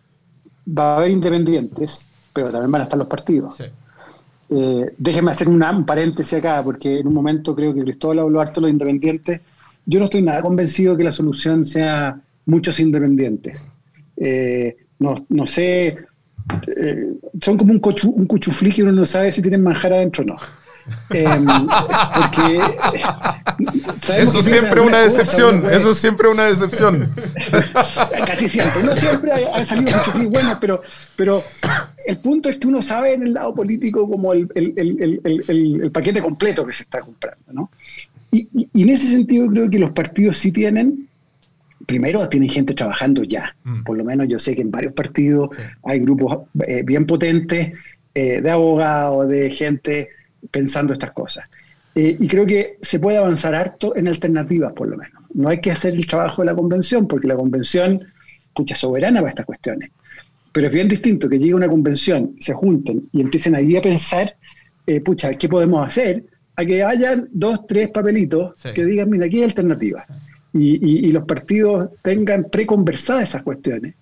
va a haber independientes, pero también van a estar los partidos. Sí. Eh, déjenme hacer una- un paréntesis acá, porque en un momento creo que Cristóbal habló harto de los independientes. Yo no estoy nada convencido que la solución sea muchos independientes. Eh, no, no sé, eh, son como un, cochu, un cuchuflí que uno no sabe si tienen manjar adentro o no. [laughs] Em, porque [laughs] Eso siempre una cosas, decepción. Eso es siempre una decepción. [laughs] Casi siempre, no siempre ha, ha salido mucho bueno, pero, pero el punto es que uno sabe en el lado político como el, el- el- el- el- el- el paquete completo que se está comprando, ¿no? Y, y- y en ese sentido creo que los partidos sí tienen, primero tienen gente trabajando ya, Mm. por lo menos yo sé que en varios partidos Sí. hay grupos eh, bien potentes eh, de abogados, de gente pensando estas cosas. Eh, y creo que se puede avanzar harto en alternativas, por lo menos. No hay que hacer el trabajo de la convención, porque la convención, escucha, soberana para estas cuestiones. Pero es bien distinto que llegue una convención, se junten y empiecen ahí a pensar, eh, pucha, ¿qué podemos hacer? A que hayan dos, tres papelitos Sí. que digan, mira, aquí hay alternativas. Y, y- y los partidos tengan preconversadas esas cuestiones.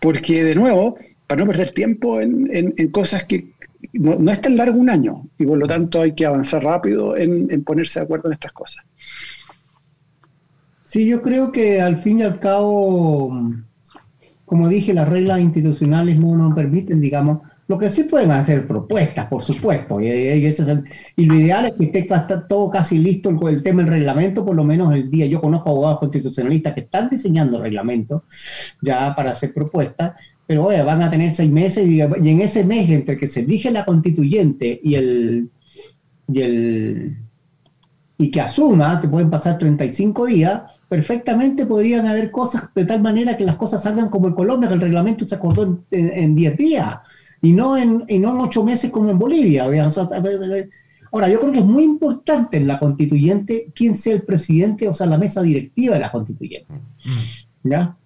Porque, de nuevo, para no perder tiempo en, en- cosas que no, no es tan largo un año, y por lo tanto hay que avanzar rápido en, en ponerse de acuerdo en estas cosas. Sí, yo creo que al fin y al cabo, como dije, las reglas institucionales no nos permiten, digamos, lo que sí pueden hacer propuestas, por supuesto, y, y ese y lo ideal es que esté todo casi listo el, el tema del reglamento, por lo menos el día, yo conozco abogados constitucionalistas que están diseñando reglamentos ya para hacer propuestas, pero oye, van a tener seis meses y, y en ese mes entre que se elige la constituyente y el, y el y que asuma que pueden pasar 35 días, perfectamente podrían haber cosas de tal manera que las cosas salgan como en Colombia, que el reglamento se acordó en- en en 10 días y no en, y no en 8 meses como en Bolivia. Ahora, yo creo que es muy importante en la constituyente quién sea el presidente, o sea, la mesa directiva de la constituyente. ¿Ya?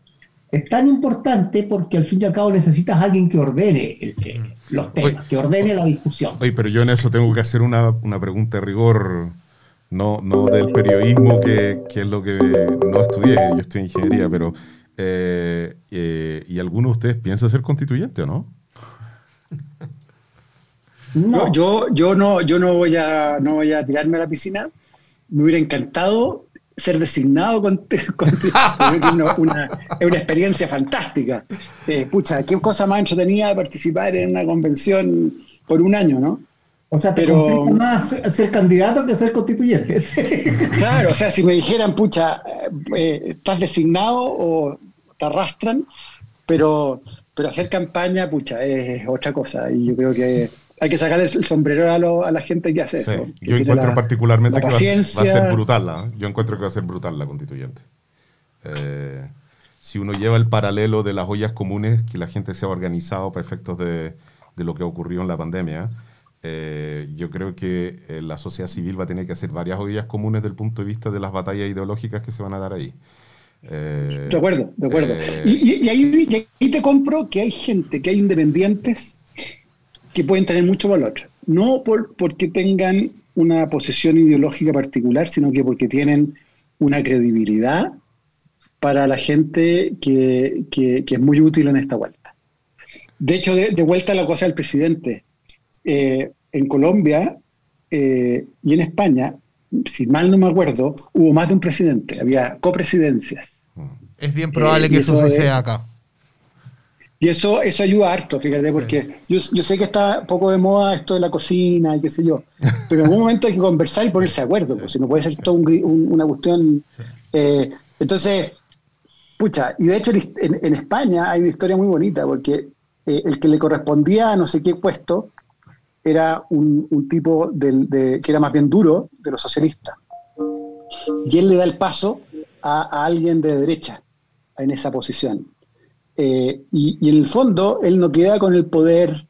Es tan importante porque al fin y al cabo necesitas a alguien que ordene el- eh, los temas, que ordene la discusión. Oye, pero yo en eso tengo que hacer una, una pregunta de rigor, no, no del periodismo, que, que es lo que no estudié, yo estudié ingeniería, pero eh, eh, ¿y alguno de ustedes piensa ser constituyente o no? No. Yo, yo, no, yo no voy a, no voy a tirarme a la piscina. Me hubiera encantado ser designado con, [laughs] con- una, una- es una experiencia fantástica. Eh, pucha, qué cosa más entretenida participar en una convención por un año, ¿no? O sea, te Pero- más ser, ser candidato que ser constituyente. [laughs] Claro, o sea, si me dijeran, pucha, eh, estás designado o te arrastran, pero, pero hacer campaña, pucha, es otra cosa. Y yo creo que hay que sacar el sombrero a, lo- a la gente que hace Sí, eso. que Yo encuentro la- particularmente la que va a, ser- va a ser brutal, ¿ah? yo encuentro que va a ser brutal la constituyente. Eh, si uno lleva el paralelo de las ollas comunes, que la gente se ha organizado para efectos de, de lo que ocurrió en la pandemia, eh, yo creo que eh, la sociedad civil va a tener que hacer varias ollas comunes desde el punto de vista de las batallas ideológicas que se van a dar ahí. Eh, De acuerdo, de acuerdo. eh, y, y- y ahí, y ahí te compro que hay gente, que hay independientes que pueden tener mucho valor. No por, porque tengan una posición ideológica particular, sino que porque tienen una credibilidad para la gente que, que- que es muy útil en esta vuelta. De hecho, de, de vuelta a la cosa del presidente. eh, en Colombia eh, y en España, si mal no me acuerdo, hubo más de un presidente, había copresidencias. Es bien probable Eh, que eso eso es- suceda acá. Y eso, eso ayuda harto, fíjate, porque yo, yo sé que está poco de moda esto de la cocina y qué sé yo, pero en algún momento hay que conversar y ponerse de acuerdo, pues, si no puede ser todo un una cuestión. eh, entonces, pucha, y de hecho en, en España hay una historia muy bonita, porque eh, el que le correspondía a no sé qué puesto era un, un tipo del- de, que era más bien duro de los socialistas. Y él le da el paso a, a alguien de derecha en esa posición. Eh, y, en el fondo él no queda con el poder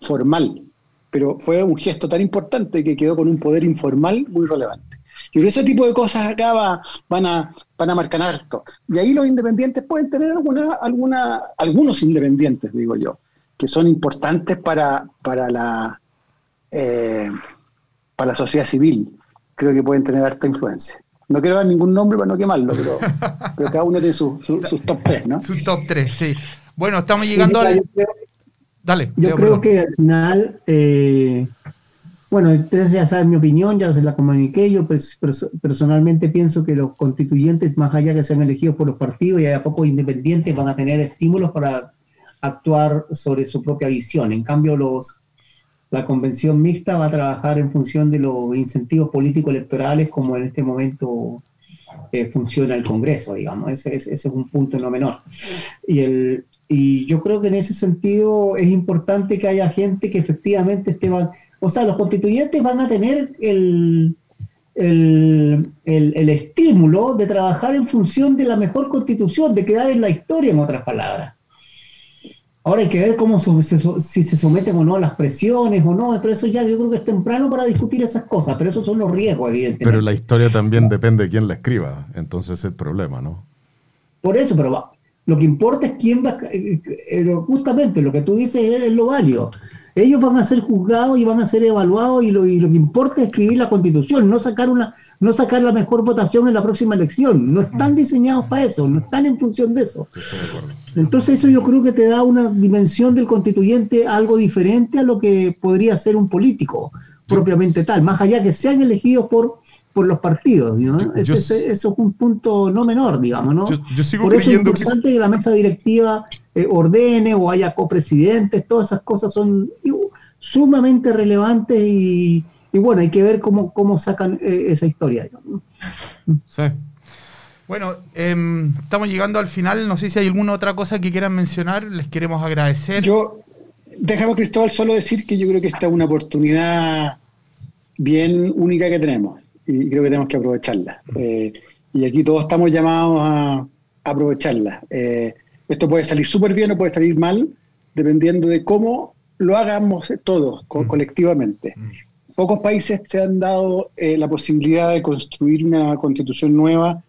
formal, pero fue un gesto tan importante que quedó con un poder informal muy relevante. Yo creo que ese tipo de cosas acá van, a, van a marcar harto. Y ahí los independientes pueden tener alguna, alguna, algunos independientes, digo yo, que son importantes para, para, la, eh, para la sociedad civil. Creo que pueden tener harta influencia. No quiero dar ningún nombre para no quemarlo, pero, [laughs] pero cada uno tiene sus top 3, ¿no? Sus top 3, sí. Bueno, estamos llegando al... Dale. Yo creo que al final, eh, bueno, ustedes ya saben mi opinión, ya se la comuniqué. Yo pues, personalmente pienso que los constituyentes, más allá que sean elegidos por los partidos y haya pocos independientes, van a tener estímulos para actuar sobre su propia visión. En cambio, los, la convención mixta va a trabajar en función de los incentivos políticos electorales, como en este momento eh, funciona el Congreso, digamos. Ese, es un punto no menor. Y yo creo que en ese sentido es importante que haya gente que efectivamente esté... O sea, los constituyentes van a tener el, estímulo de trabajar en función de la mejor constitución, de quedar en la historia, en otras palabras. Ahora hay que ver cómo si se someten o no a las presiones o no, pero eso ya yo creo que es temprano para discutir esas cosas, pero esos son los riesgos, evidentemente. Pero la historia también depende de quién la escriba, entonces es el problema, ¿no? Por eso, pero va, lo que importa es quién va, eh, eh, justamente lo que tú dices es lo válido. Ellos van a ser juzgados y van a ser evaluados y lo, y lo que importa es escribir la constitución, no sacar una, no sacar la mejor votación en la próxima elección. No están diseñados para eso, no están en función de eso. Entonces eso yo creo que te da una dimensión del constituyente algo diferente a lo que podría ser un político propiamente tal, más allá que sean elegidos por por los partidos, ¿no? eso es un punto no menor, digamos, ¿no? Yo, sigo por eso es importante que... la mesa directiva eh, ordene o haya copresidentes, todas esas cosas son sumamente relevantes y, bueno, hay que ver cómo, cómo sacan eh, esa historia. Sí. Bueno, em, estamos llegando al final. No sé si hay alguna otra cosa que quieran mencionar. Les queremos agradecer. Yo, déjame, Cristóbal, solo decir que yo creo que esta es una oportunidad bien única que tenemos y creo que tenemos que aprovecharla. Eh, y aquí todos estamos llamados a, aprovecharla. Eh, esto puede salir súper bien o puede salir mal, dependiendo de cómo lo hagamos todos, mm. colectivamente. Mm. Pocos países se han dado eh, la posibilidad de construir una constitución nueva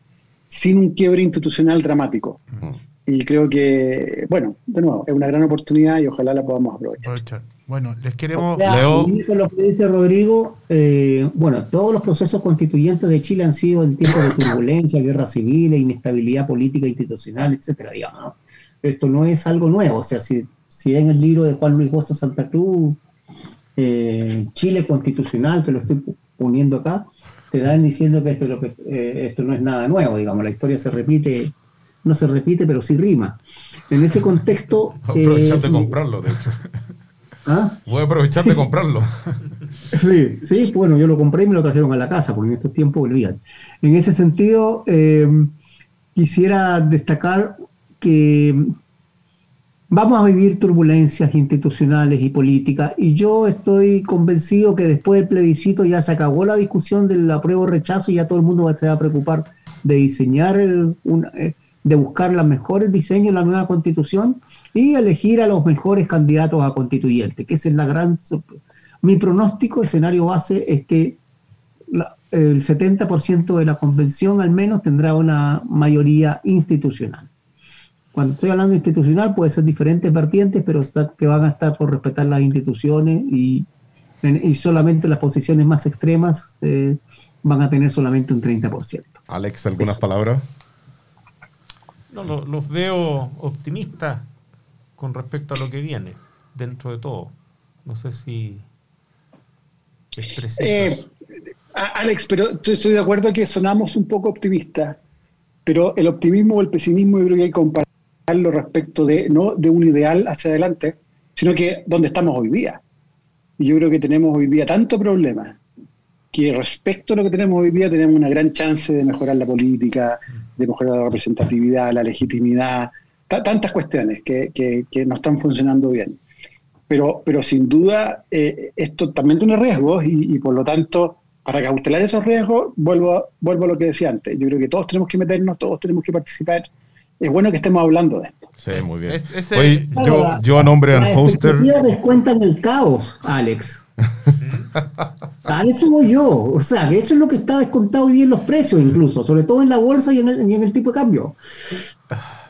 sin un quiebre institucional dramático. Mm. Y creo que, bueno, de nuevo, es una gran oportunidad y ojalá la podamos aprovechar. Bueno, les queremos... Leo. Con lo que dice Rodrigo, eh, bueno, todos los procesos constituyentes de Chile han sido en tiempos de turbulencia, guerra civil, inestabilidad política institucional, etcétera, digamos. Esto no es algo nuevo, o sea, si, si en el libro de Juan Luis Bosa Santa Cruz, eh, Chile constitucional, que lo estoy poniendo acá, te dan diciendo que esto, eh, esto no es nada nuevo, digamos, la historia se repite no se repite, pero sí rima. En ese contexto... [laughs] Aprovechar de comprarlo, de hecho. ¿Ah? Voy a aprovechar de comprarlo. [laughs] Sí, sí, bueno, yo lo compré y me lo trajeron a la casa, porque en estos tiempos volvían. En ese sentido, eh, quisiera destacar que vamos a vivir turbulencias institucionales y políticas, y yo estoy convencido que después del plebiscito ya se acabó la discusión del apruebo rechazo y ya todo el mundo va a, a preocupar de diseñar un, eh, de buscar los mejores diseños de la nueva constitución y elegir a los mejores candidatos a constituyente, que esa es la gran... Mi pronóstico, escenario base, es que el 70% de la convención al menos tendrá una mayoría institucional. Cuando estoy hablando de institucional puede ser diferentes vertientes, pero que van a estar por respetar las instituciones y, y solamente las posiciones más extremas eh, van a tener solamente un 30%. Alex, ¿algunas palabras? No, los veo optimistas con respecto a lo que viene, dentro de todo. No sé si es preciso. Eh, Alex, pero estoy de acuerdo que sonamos un poco optimistas, pero el optimismo o el pesimismo yo creo que hay que compararlo respecto de no de un ideal hacia adelante, sino que donde estamos hoy día. Y yo creo que tenemos hoy día tanto problema que respecto a lo que tenemos hoy día tenemos una gran chance de mejorar la política, de mejorar la representatividad, la legitimidad, tantas cuestiones que, que, no están funcionando bien. Pero, pero sin duda eh, esto también tiene riesgos y, por lo tanto, para cautelar esos riesgos, vuelvo, vuelvo a lo que decía antes. Yo creo que todos tenemos que meternos, todos tenemos que participar es bueno que estamos hablando de esto. Sí, muy bien. Es- Oye, yo, la- yo a nombre de Las Anhoster, descuentan el caos, Alex. [laughs] A eso voy yo. O sea, que eso es lo que está descontado hoy día en los precios, incluso, sobre todo en la bolsa y en el, y en el tipo de cambio.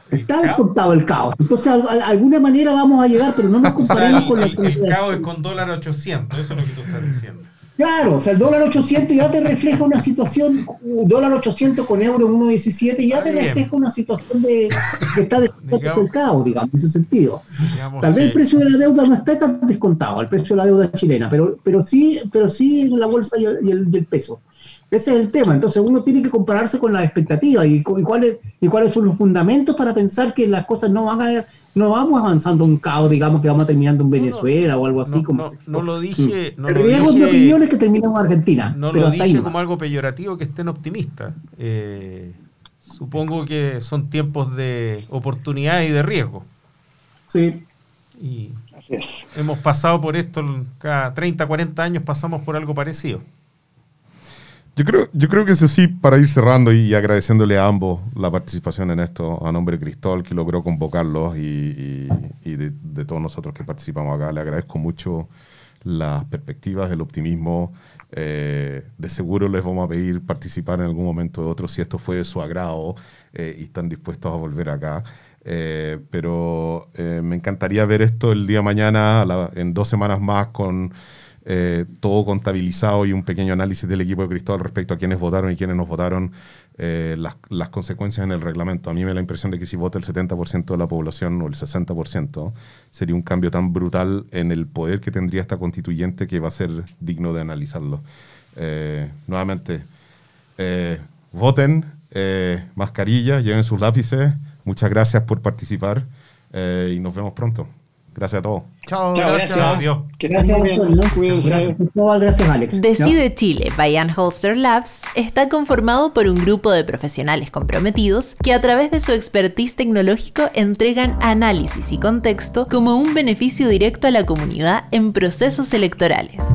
Está descontado el caos. Entonces, de alguna manera vamos a llegar, pero no nos O sea, comparemos el, con la el- el cabo es con dólar 800, eso es lo que tú estás diciendo. Claro, o sea, el dólar 800 ya te refleja una situación, dólar 800 con euro en 1.17 ya te bien. refleja una situación de que está descontado, digamos, en ese sentido. Digamos Tal vez el precio de la deuda no está tan descontado, el precio de la deuda chilena, pero, pero sí, pero sí en la bolsa y el, y el- y el peso. Ese es el tema. Entonces uno tiene que compararse con las expectativas y, y cuáles y cuáles son los fundamentos para pensar que las cosas no van a no vamos avanzando a un caos, digamos que vamos terminando en Venezuela o algo así no, como no, lo dije, no el lo riesgo de dije- opinión es que terminamos en Argentina. No pero lo ahí dije como algo peyorativo que estén optimistas. Eh, supongo que son tiempos de oportunidad y de riesgo. Sí. Y Así es. hemos pasado por esto cada 30, 40 años, pasamos por algo parecido. Yo creo, yo creo que eso sí, para ir cerrando y agradeciéndole a ambos la participación en esto, a nombre de Cristóbal, que logró convocarlos, y, y- y de, de todos nosotros que participamos acá, le agradezco mucho las perspectivas, el optimismo. Eh, de seguro les vamos a pedir participar en algún momento de otro si esto fue de su agrado eh, y están dispuestos a volver acá. Eh, pero eh, me encantaría ver esto el día de mañana, la- en dos semanas más, con eh, todo contabilizado y un pequeño análisis del equipo de Cristóbal respecto a quiénes votaron y quiénes no votaron, eh, las, las consecuencias en el reglamento. A mí me da la impresión de que si vota el 70% de la población o el 60%, sería un cambio tan brutal en el poder que tendría esta constituyente que va a ser digno de analizarlo. Eh, nuevamente, eh, voten, eh, mascarilla, lleven sus lápices. Muchas gracias por participar eh, y nos vemos pronto. Gracias a todos. Chao, Chao, gracias. gracias. Adiós. Que Gracias, bien. Gracias, Alex. Decide Chile by Holster Labs está conformado por un grupo de profesionales comprometidos que a través de su expertise tecnológico entregan análisis y contexto como un beneficio directo a la comunidad en procesos electorales.